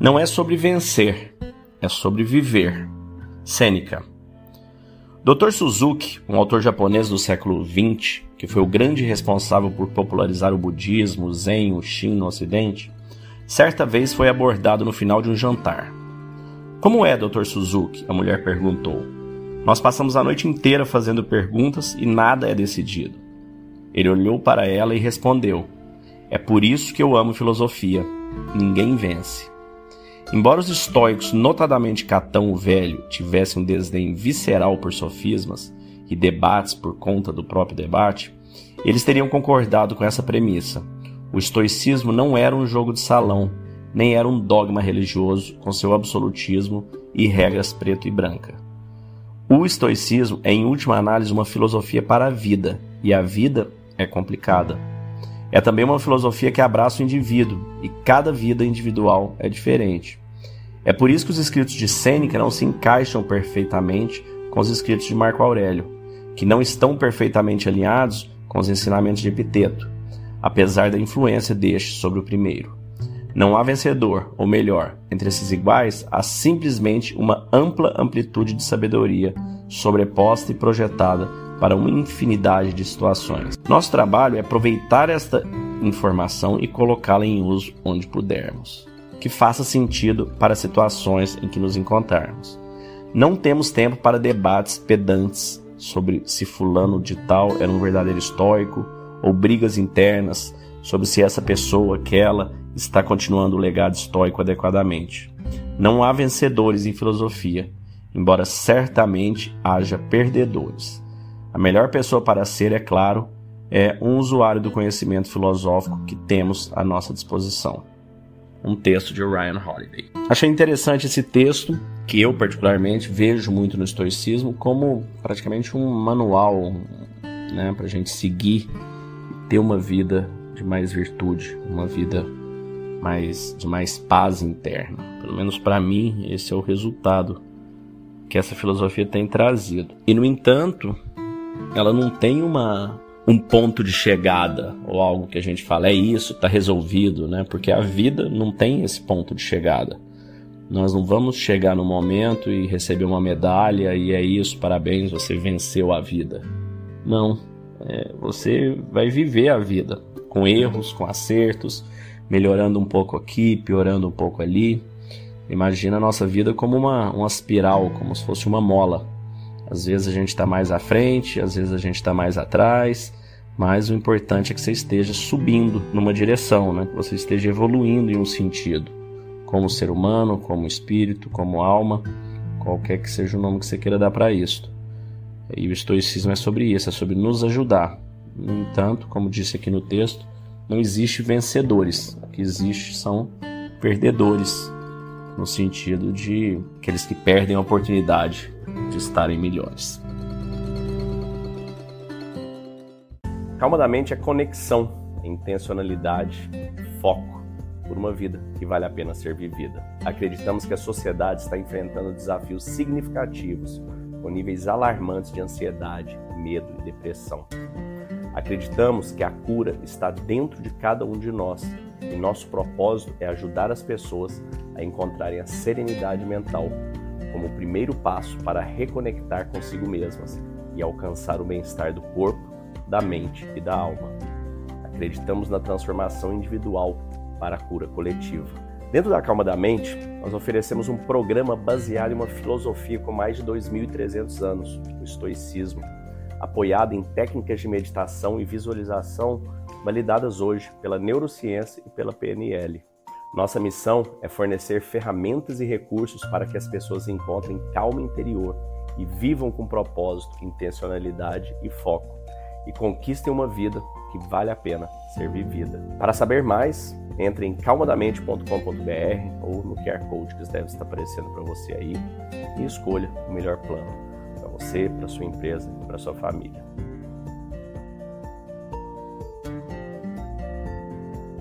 Não é sobre vencer, é sobre viver. Sêneca. Dr. Suzuki, um autor japonês do século XX, que foi o grande responsável por popularizar o budismo, o zen, o shin no ocidente, certa vez foi abordado no final de um jantar. Como é, Dr. Suzuki? A mulher perguntou. Nós passamos a noite inteira fazendo perguntas e nada é decidido. Ele olhou para ela e respondeu: É por isso que eu amo filosofia. Ninguém vence. Embora os estoicos, notadamente Catão o Velho, tivessem um desdém visceral por sofismas e debates por conta do próprio debate, eles teriam concordado com essa premissa. O estoicismo não era um jogo de salão, nem era um dogma religioso com seu absolutismo e regras preto e branca. O estoicismo é, em última análise, uma filosofia para a vida, e a vida é complicada. É também uma filosofia que abraça o indivíduo, e cada vida individual é diferente. É por isso que os escritos de Sêneca não se encaixam perfeitamente com os escritos de Marco Aurélio, que não estão perfeitamente alinhados com os ensinamentos de Epiteto, apesar da influência deste sobre o primeiro. Não há vencedor, ou melhor, entre esses iguais, há simplesmente uma ampla amplitude de sabedoria sobreposta e projetada para uma infinidade de situações. Nosso trabalho é aproveitar esta informação e colocá-la em uso onde pudermos, que faça sentido para as situações em que nos encontrarmos. Não temos tempo para debates pedantes sobre se fulano de tal era um verdadeiro estoico ou brigas internas sobre se essa pessoa, aquela, está continuando o legado estoico adequadamente. Não há vencedores em filosofia, embora certamente haja perdedores. A melhor pessoa para ser, é claro, é um usuário do conhecimento filosófico que temos à nossa disposição. Um texto de Ryan Holiday. Achei interessante esse texto, que eu particularmente vejo muito no estoicismo como praticamente um manual né, para a gente seguir e ter uma vida de mais virtude, uma vida mais de mais paz interna. Pelo menos para mim, esse é o resultado que essa filosofia tem trazido. E no entanto, ela não tem uma um ponto de chegada ou algo que a gente fala é isso, está resolvido, né? Porque a vida não tem esse ponto de chegada. Nós não vamos chegar no momento e receber uma medalha e é isso, parabéns, você venceu a vida. Não, é, você vai viver a vida com erros, com acertos, melhorando um pouco aqui, piorando um pouco ali. Imagina a nossa vida como uma, uma espiral, como se fosse uma mola. Às vezes a gente está mais à frente, às vezes a gente está mais atrás, mas o importante é que você esteja subindo numa direção, né? que você esteja evoluindo em um sentido, como ser humano, como espírito, como alma, qualquer que seja o nome que você queira dar para isso. E o estoicismo é sobre isso, é sobre nos ajudar. No entanto, como disse aqui no texto, não existe vencedores, o que existe são perdedores, no sentido de aqueles que perdem a oportunidade de estarem melhores. Calma da mente é conexão, intencionalidade, foco por uma vida que vale a pena ser vivida. Acreditamos que a sociedade está enfrentando desafios significativos, com níveis alarmantes de ansiedade, medo e depressão. Acreditamos que a cura está dentro de cada um de nós e nosso propósito é ajudar as pessoas a encontrarem a serenidade mental como o primeiro passo para reconectar consigo mesmas e alcançar o bem-estar do corpo, da mente e da alma. Acreditamos na transformação individual para a cura coletiva. Dentro da Calma da Mente, nós oferecemos um programa baseado em uma filosofia com mais de 2.300 anos, o estoicismo, apoiado em técnicas de meditação e visualização validadas hoje pela neurociência e pela PNL. Nossa missão é fornecer ferramentas e recursos para que as pessoas encontrem calma interior e vivam com propósito, intencionalidade e foco e conquistem uma vida que vale a pena ser vivida. Para saber mais, entre em calmadamente.com.br ou no QR Code que deve estar aparecendo para você aí e escolha o melhor plano para você, para sua empresa e para sua família.